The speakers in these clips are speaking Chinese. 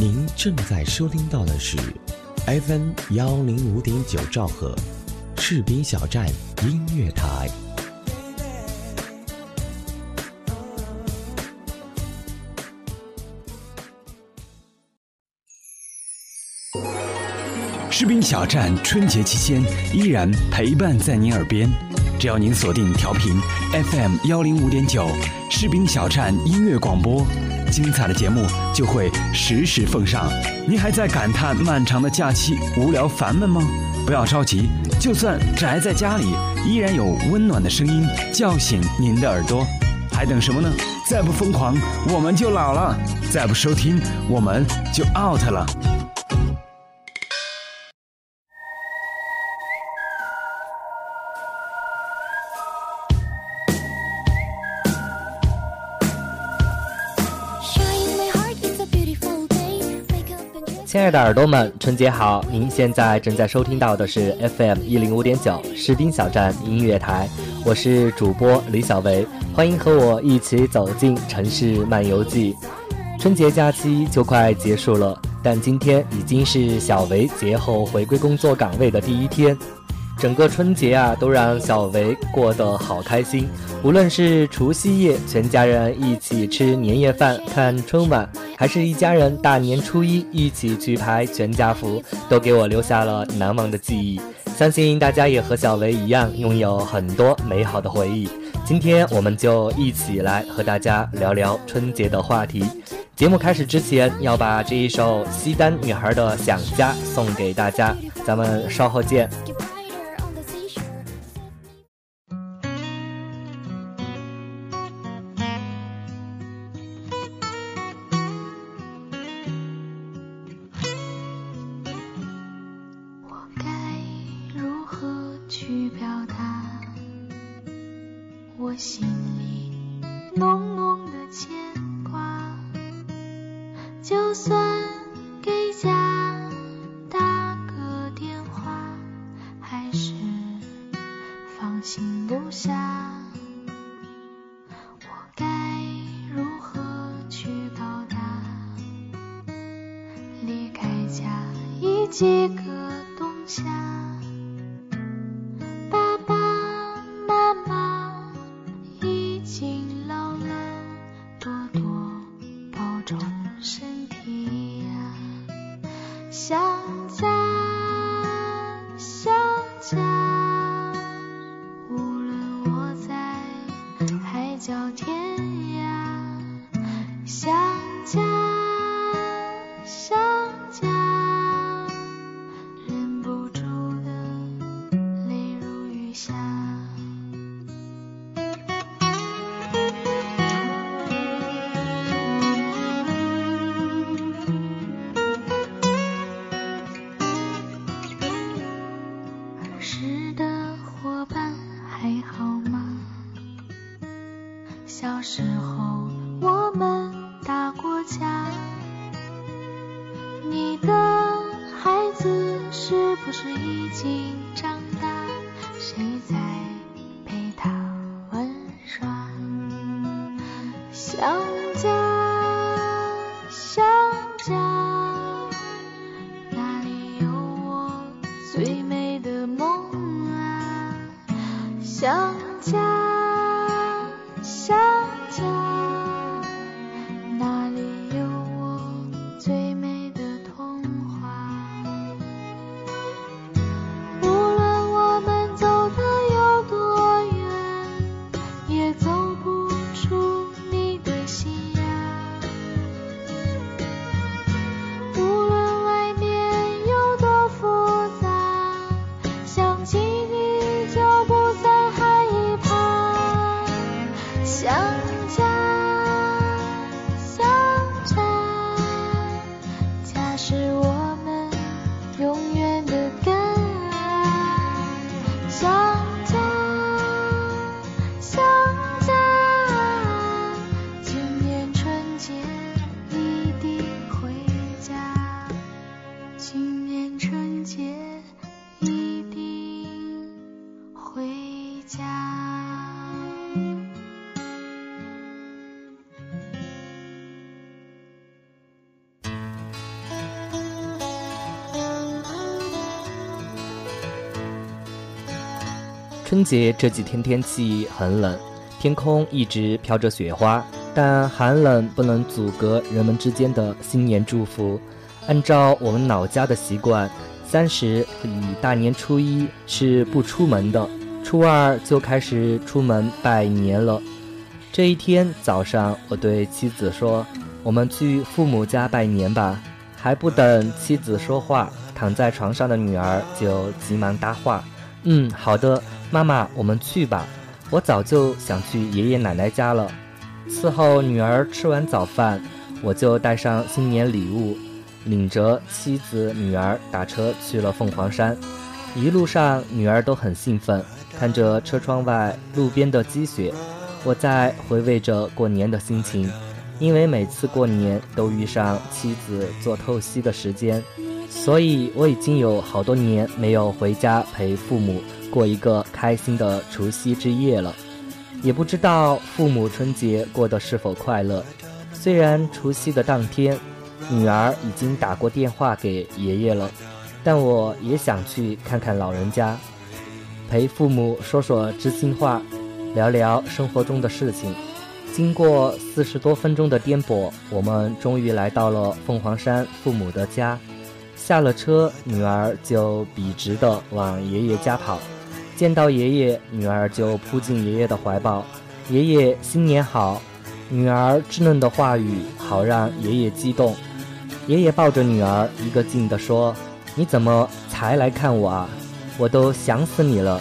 您正在收听到的是 FM 幺零五点九兆赫，士兵小站音乐台。士兵小站春节期间依然陪伴在您耳边，只要您锁定调频 FM 幺零五点九，士兵小站音乐广播，精彩的节目就会实时奉上。您还在感叹漫长的假期无聊烦闷吗？不要着急，就算宅在家里，依然有温暖的声音叫醒您的耳朵。还等什么呢？再不疯狂，我们就老了；再不收听，我们就 out 了。亲爱的耳朵们，春节好！您现在正在收听到的是 FM 一零五点九士兵小站音乐台，我是主播李小维，欢迎和我一起走进城市漫游记。春节假期就快结束了，但今天已经是小维节后回归工作岗位的第一天。整个春节啊，都让小维过得好开心。无论是除夕夜全家人一起吃年夜饭、看春晚，还是一家人大年初一一起去拍全家福，都给我留下了难忘的记忆。相信大家也和小维一样，拥有很多美好的回忆。今天我们就一起来和大家聊聊春节的话题。节目开始之前，要把这一首西单女孩的《想家》送给大家，咱们稍后见。心。最美的梦啊想家。春节这几天天气很冷，天空一直飘着雪花，但寒冷不能阻隔人们之间的新年祝福。按照我们老家的习惯，三十与大年初一是不出门的，初二就开始出门拜年了。这一天早上，我对妻子说：“我们去父母家拜年吧。”还不等妻子说话，躺在床上的女儿就急忙搭话：“嗯，好的，妈妈，我们去吧。我早就想去爷爷奶奶家了。”伺候女儿吃完早饭，我就带上新年礼物，领着妻子、女儿打车去了凤凰山。一路上，女儿都很兴奋，看着车窗外路边的积雪，我在回味着过年的心情。因为每次过年都遇上妻子做透析的时间，所以我已经有好多年没有回家陪父母过一个开心的除夕之夜了。也不知道父母春节过得是否快乐。虽然除夕的当天，女儿已经打过电话给爷爷了，但我也想去看看老人家，陪父母说说知心话，聊聊生活中的事情。经过四十多分钟的颠簸，我们终于来到了凤凰山父母的家。下了车，女儿就笔直地往爷爷家跑。见到爷爷，女儿就扑进爷爷的怀抱。爷爷新年好！女儿稚嫩的话语好让爷爷激动。爷爷抱着女儿，一个劲地说：“你怎么才来看我啊？我都想死你了。”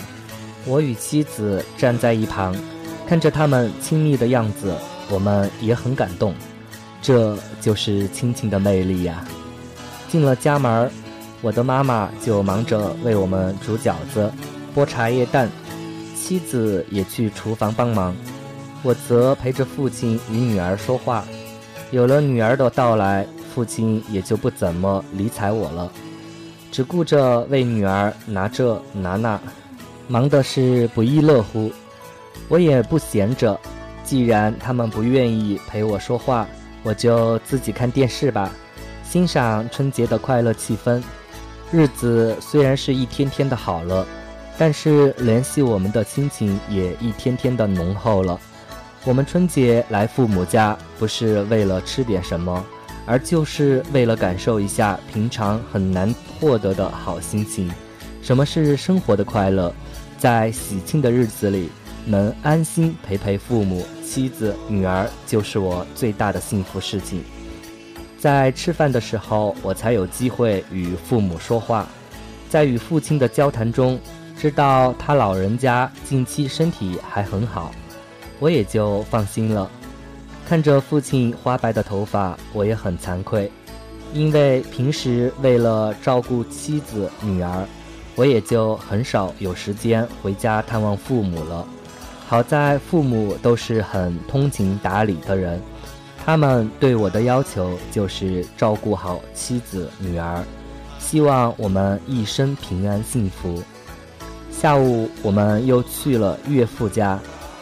我与妻子站在一旁。看着他们亲密的样子，我们也很感动。这就是亲情的魅力呀！进了家门我的妈妈就忙着为我们煮饺子、剥茶叶蛋，妻子也去厨房帮忙。我则陪着父亲与女儿说话。有了女儿的到来，父亲也就不怎么理睬我了，只顾着为女儿拿这拿那，忙的是不亦乐乎。我也不闲着，既然他们不愿意陪我说话，我就自己看电视吧，欣赏春节的快乐气氛。日子虽然是一天天的好了，但是联系我们的亲情也一天天的浓厚了。我们春节来父母家，不是为了吃点什么，而就是为了感受一下平常很难获得的好心情。什么是生活的快乐？在喜庆的日子里。能安心陪陪父母、妻子、女儿，就是我最大的幸福事情。在吃饭的时候，我才有机会与父母说话。在与父亲的交谈中，知道他老人家近期身体还很好，我也就放心了。看着父亲花白的头发，我也很惭愧，因为平时为了照顾妻子、女儿，我也就很少有时间回家探望父母了。好在父母都是很通情达理的人，他们对我的要求就是照顾好妻子女儿，希望我们一生平安幸福。下午我们又去了岳父家，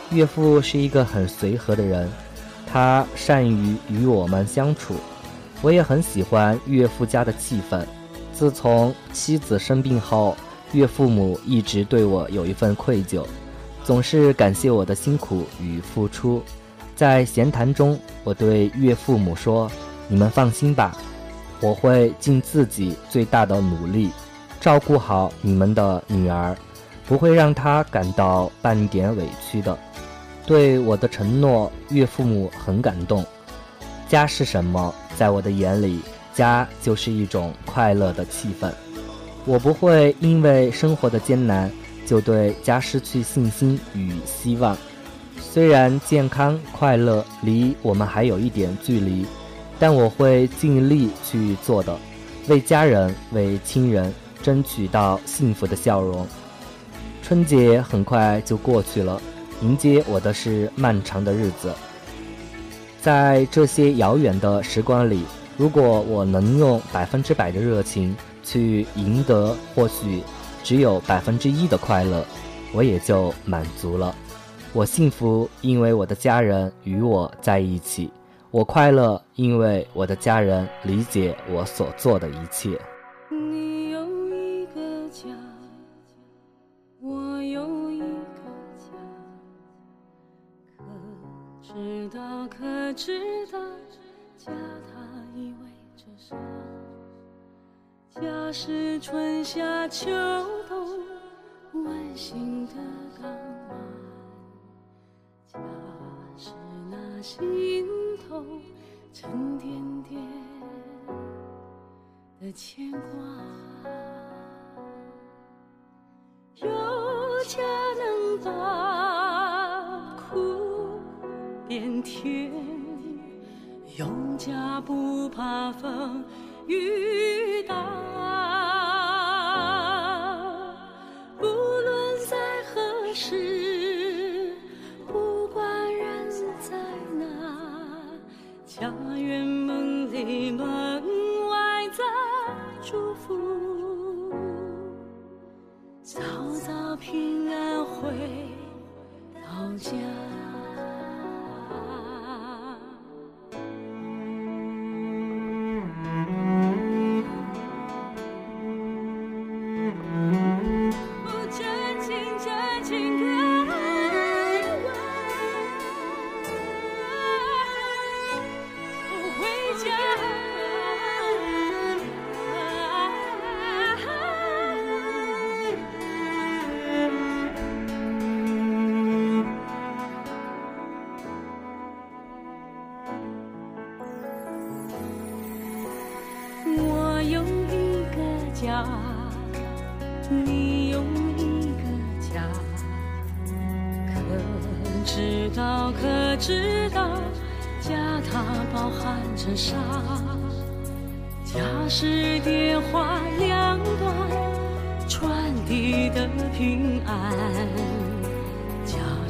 岳父是一个很随和的人，他善于与我们相处，我也很喜欢岳父家的气氛。自从妻子生病后，岳父母一直对我有一份愧疚。总是感谢我的辛苦与付出，在闲谈中，我对岳父母说：“你们放心吧，我会尽自己最大的努力，照顾好你们的女儿，不会让他感到半点委屈的。”对我的承诺，岳父母很感动。家是什么？在我的眼里，家就是一种快乐的气氛。我不会因为生活的艰难。就对家失去信心与希望。虽然健康快乐离我们还有一点距离，但我会尽力去做的，为家人、为亲人争取到幸福的笑容。春节很快就过去了，迎接我的是漫长的日子。在这些遥远的时光里，如果我能用百分之百的热情去赢得，或许。只有百分之一的快乐，我也就满足了。我幸福，因为我的家人与我在一起；我快乐，因为我的家人理解我所做的一切。知道可知道，家他依偎着沙。家是春夏秋冬温馨的港湾，家是那心头沉甸甸的牵挂。天，有家不怕风雨打。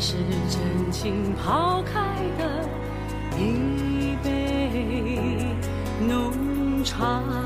是真情泡开的一杯浓茶。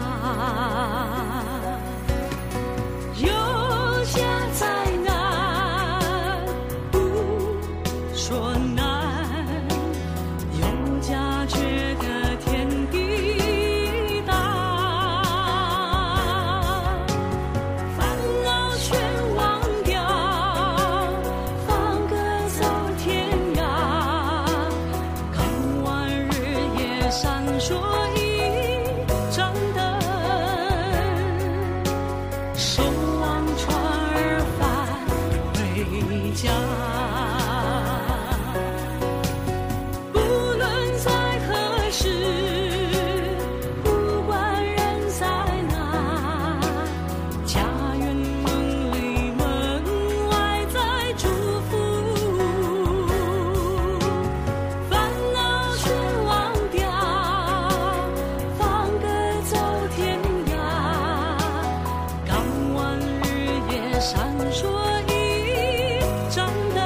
闪烁一盏灯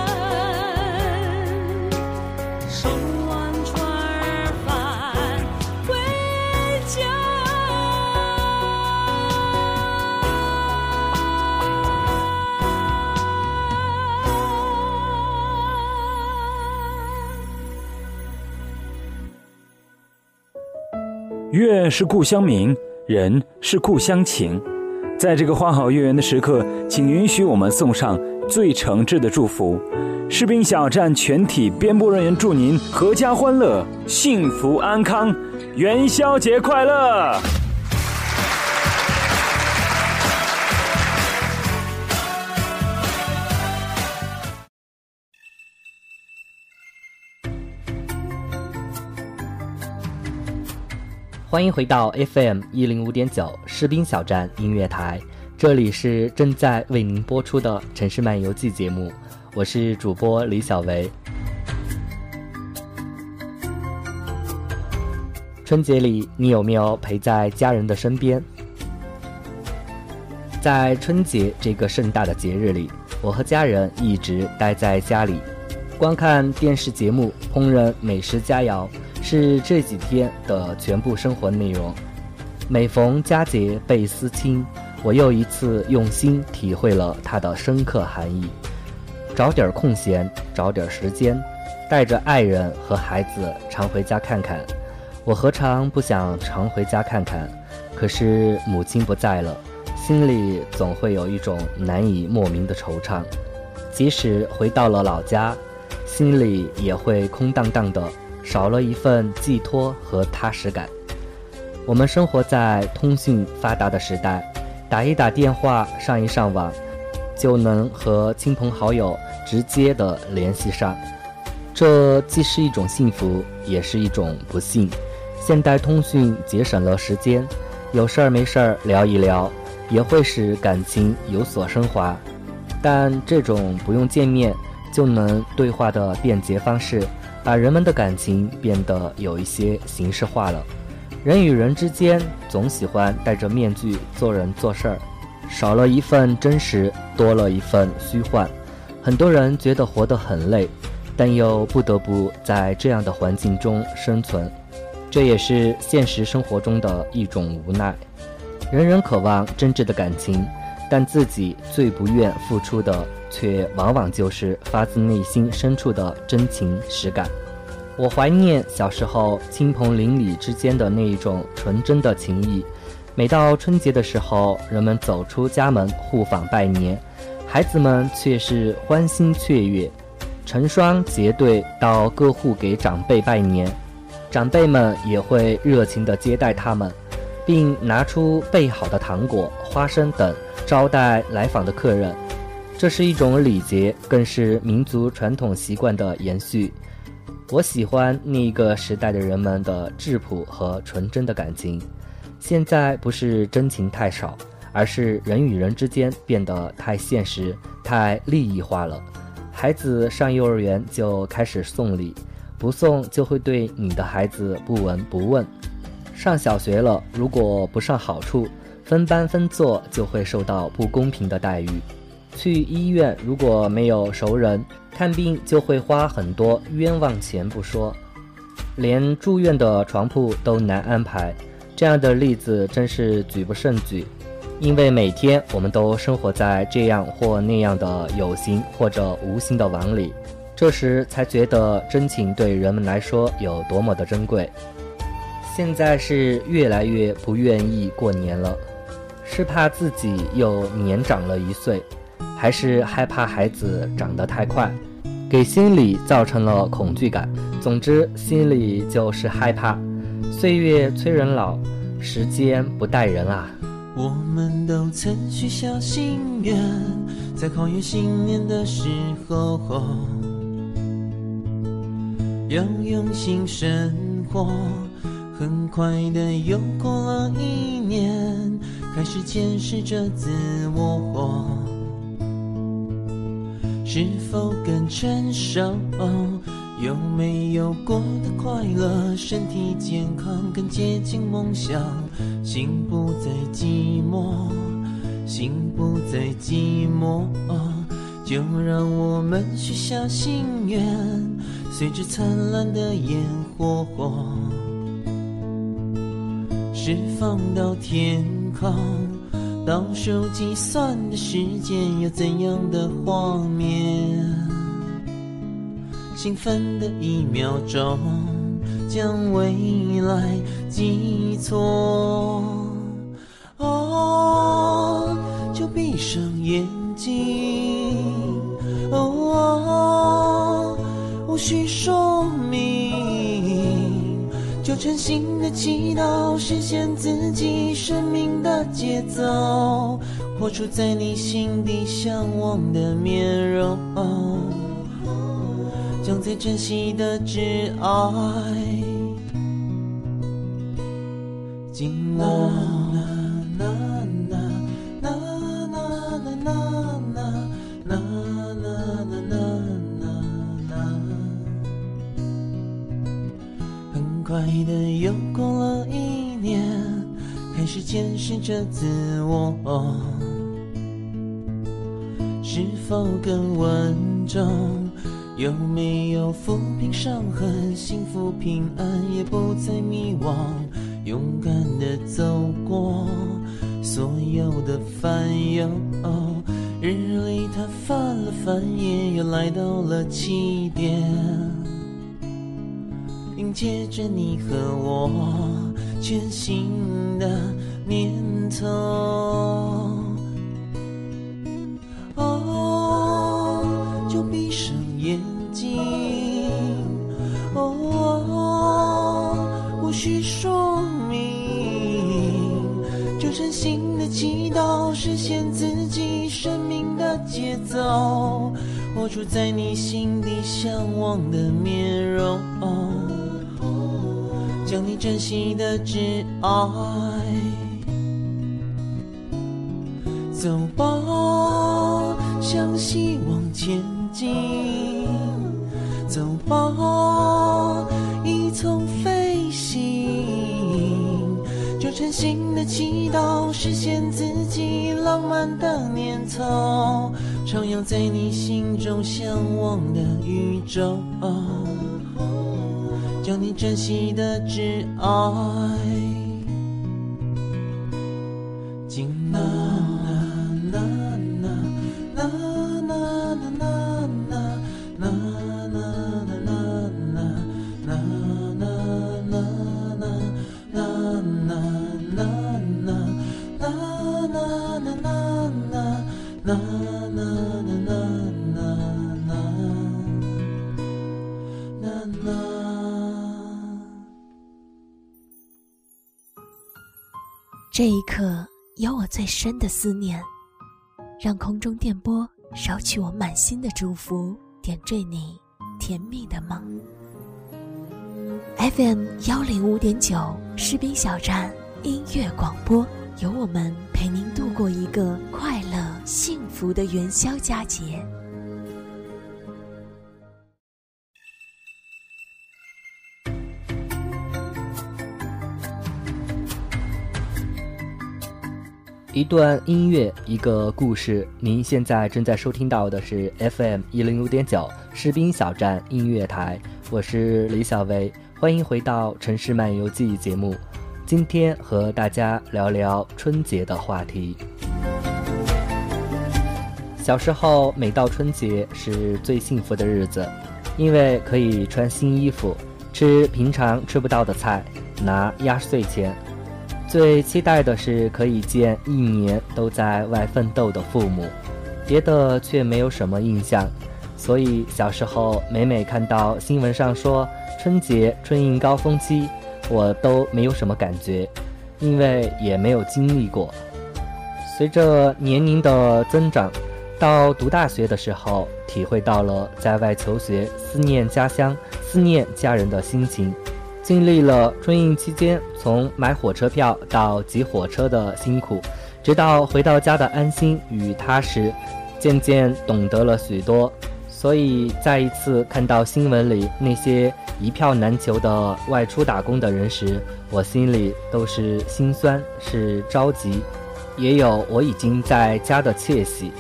守望船儿返回家月是故乡明人是故乡情。在这个花好月圆的时刻，请允许我们送上最诚挚的祝福。士兵小站全体编播人员祝您阖家欢乐、幸福安康，元宵节快乐！欢迎回到 FM 一零五点九士兵小站音乐台，这里是正在为您播出的城市漫游记节目，我是主播李小维。春节里，你有没有陪在家人的身边？在春节这个盛大的节日里，我和家人一直待在家里，观看电视节目，烹饪美食佳肴。是这几天的全部生活内容。每逢佳节倍思亲，我又一次用心体会了它的深刻含义。找点空闲，找点时间，带着爱人和孩子常回家看看。我何尝不想常回家看看？可是母亲不在了，心里总会有一种难以莫名的惆怅。即使回到了老家，心里也会空荡荡的。少了一份寄托和踏实感。我们生活在通讯发达的时代，打一打电话、上一上网，就能和亲朋好友直接的联系上。这既是一种幸福，也是一种不幸。现代通讯节省了时间，有事儿没事儿聊一聊，也会使感情有所升华。但这种不用见面就能对话的便捷方式，把人们的感情变得有一些形式化了。人与人之间总喜欢戴着面具做人做事儿，少了一份真实，多了一份虚幻。很多人觉得活得很累，但又不得不在这样的环境中生存，这也是现实生活中的一种无奈。人人渴望真挚的感情。但自己最不愿付出的，却往往就是发自内心深处的真情实感。我怀念小时候亲朋邻里之间的那一种纯真的情谊。每到春节的时候，人们走出家门互访拜年，孩子们却是欢欣雀跃，成双结对到各户给长辈拜年，长辈们也会热情地接待他们，并拿出备好的糖果、花生等。招待来访的客人，这是一种礼节，更是民族传统习惯的延续。我喜欢那个时代的人们的质朴和纯真的感情。现在不是真情太少，而是人与人之间变得太现实、太利益化了。孩子上幼儿园就开始送礼，不送就会对你的孩子不闻不问。上小学了，如果不上好处。分班分座就会受到不公平的待遇，去医院如果没有熟人看病，就会花很多冤枉钱不说，连住院的床铺都难安排。这样的例子真是举不胜举，因为每天我们都生活在这样或那样的有形或者无形的网里，这时才觉得真情对人们来说有多么的珍贵。现在是越来越不愿意过年了。是怕自己又年长了一岁，还是害怕孩子长得太快，给心里造成了恐惧感？总之，心里就是害怕。岁月催人老，时间不待人啊。我们都曾许下心愿，在跨越新年的时候，要用心生活。很快的又过了一年。开始检视着自我，是否更成熟？有没有过得快乐？身体健康，更接近梦想，心不再寂寞，心不再寂寞。就让我们许下心愿，随着灿烂的烟火，释放到天空。倒数计算的时间有怎样的画面？兴奋的一秒钟，将未来记错。哦，就闭上眼睛。哦，无需说明。就诚心的祈祷，实现自己生命的节奏，活出在你心底向往的面容，将最珍惜的挚爱紧握。快的又过了一年，开始检视着自我，是否更稳重？有没有抚平伤痕？幸福平安也不再迷惘，勇敢的走过所有的烦忧。日历它翻了翻页，又来到了起点。迎接着你和我全新的年头，哦，就闭上眼睛，哦。无需说明，就真心的祈祷，实现自己生命的节奏，活出在你心底向往的面容，将你珍惜的挚爱，走吧，向希望前进，走吧。一从飞行，就诚心的祈祷，实现自己浪漫的念头，徜徉在你心中向往的宇宙，有你珍惜的挚爱，真的思念，让空中电波捎去我满心的祝福，点缀你甜蜜的梦。FM 幺零五点九士兵小站音乐广播，有我们陪您度过一个快乐幸福的元宵佳节。一段音乐，一个故事。您现在正在收听到的是 FM 一零五点九士兵小站音乐台，我是李小薇，欢迎回到《城市漫游记》节目。今天和大家聊聊春节的话题。小时候，每到春节是最幸福的日子，因为可以穿新衣服，吃平常吃不到的菜，拿压岁钱。最期待的是可以见一年都在外奋斗的父母，别的却没有什么印象。所以小时候每每看到新闻上说春节春运高峰期，我都没有什么感觉，因为也没有经历过。随着年龄的增长，到读大学的时候，体会到了在外求学思念家乡、思念家人的心情。经历了春运期间从买火车票到挤火车的辛苦，直到回到家的安心与踏实，渐渐懂得了许多。所以再一次看到新闻里那些一票难求的外出打工的人时，我心里都是心酸，是着急，也有我已经在家的窃喜。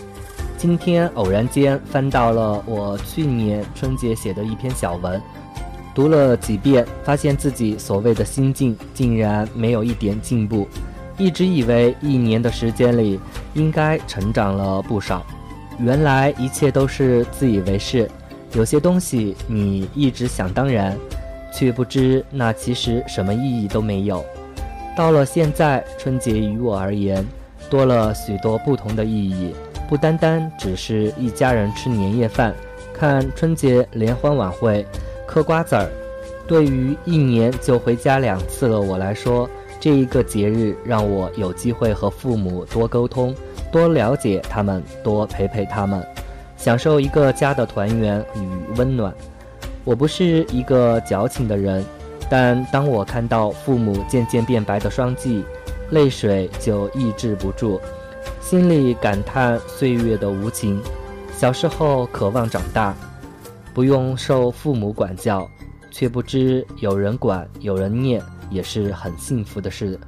今天偶然间翻到了我去年春节写的一篇小文。读了几遍，发现自己所谓的心境竟然没有一点进步。一直以为一年的时间里应该成长了不少，原来一切都是自以为是。有些东西你一直想当然，却不知那其实什么意义都没有。到了现在，春节于我而言，多了许多不同的意义，不单单只是一家人吃年夜饭、看春节联欢晚会。嗑瓜子儿，对于一年就回家两次的我来说，这一个节日让我有机会和父母多沟通，多了解他们，多陪陪他们，享受一个家的团圆与温暖。我不是一个矫情的人，但当我看到父母渐渐变白的双髻，泪水就抑制不住，心里感叹岁月的无情。小时候渴望长大。不用受父母管教，却不知有人管有人念也是很幸福的事。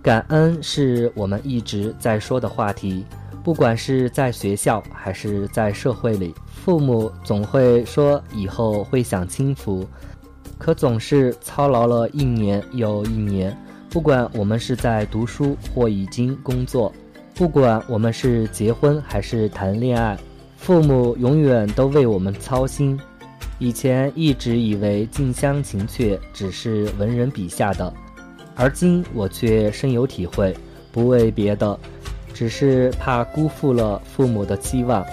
感恩是我们一直在说的话题，不管是在学校还是在社会里，父母总会说以后会享清福，可总是操劳了一年又一年。不管我们是在读书或已经工作，不管我们是结婚还是谈恋爱。父母永远都为我们操心。以前一直以为近乡情怯只是文人笔下的，而今我却深有体会。不为别的，只是怕辜负了父母的期望，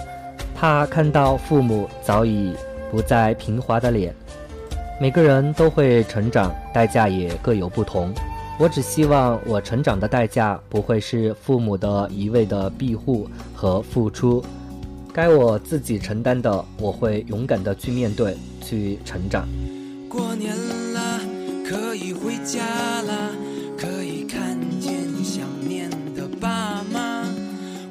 怕看到父母早已不再平滑的脸，每个人都会成长，代价也各有不同。我只希望我成长的代价不会是父母的一味的庇护和付出，该我自己承担的，我会勇敢的去面对，去成长。过年了，可以回家了，可以看见想念的爸妈。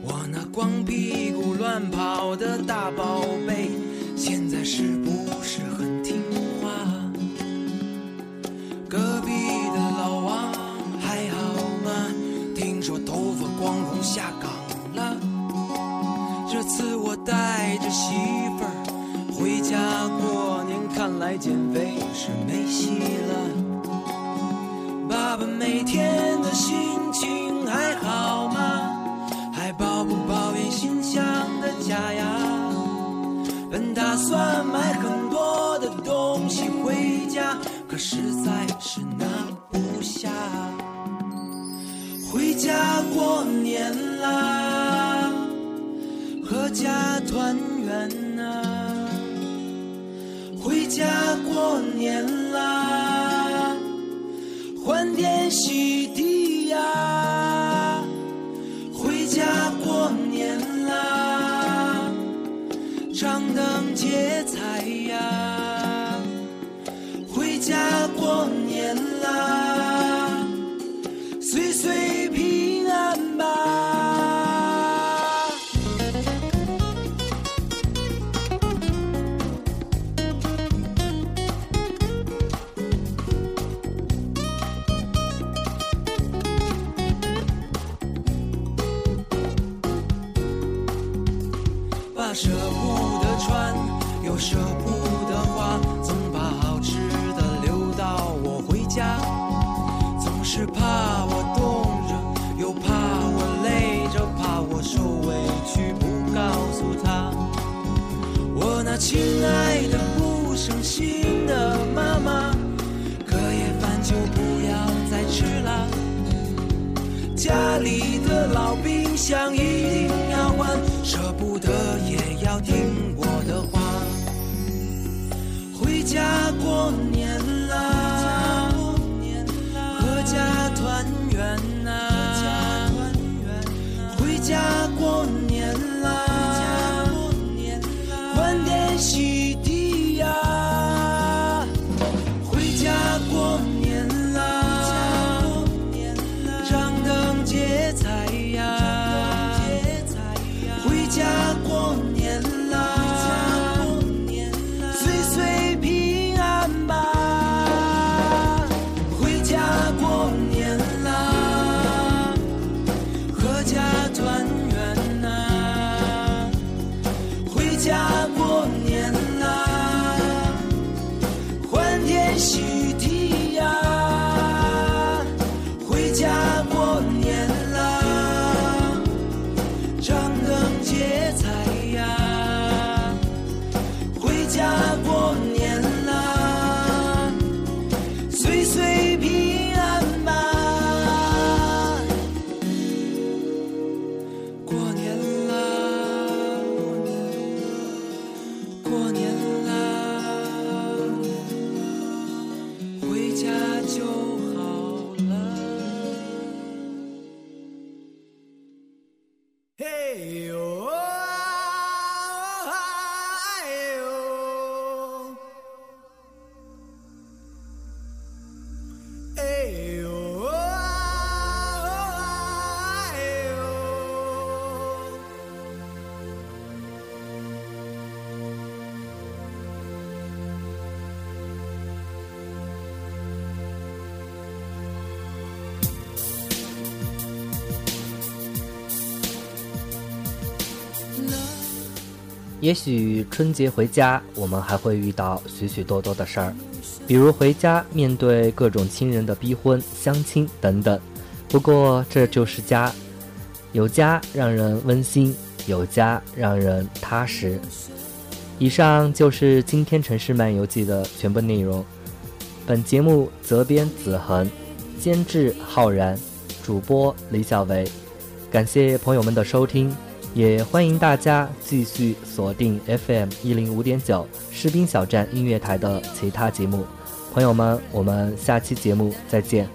我那光屁股乱跑的大宝贝，来减肥是没戏。也许春节回家，我们还会遇到许许多多的事儿，比如回家面对各种亲人的逼婚、相亲等等。不过这就是家，有家让人温馨，有家让人踏实。以上就是今天《城市漫游记》的全部内容。本节目责编子恒，监制浩然，主播李小维。感谢朋友们的收听，也欢迎大家继续锁定 FM 一零五点九士兵小站音乐台的其他节目。朋友们，我们下期节目再见。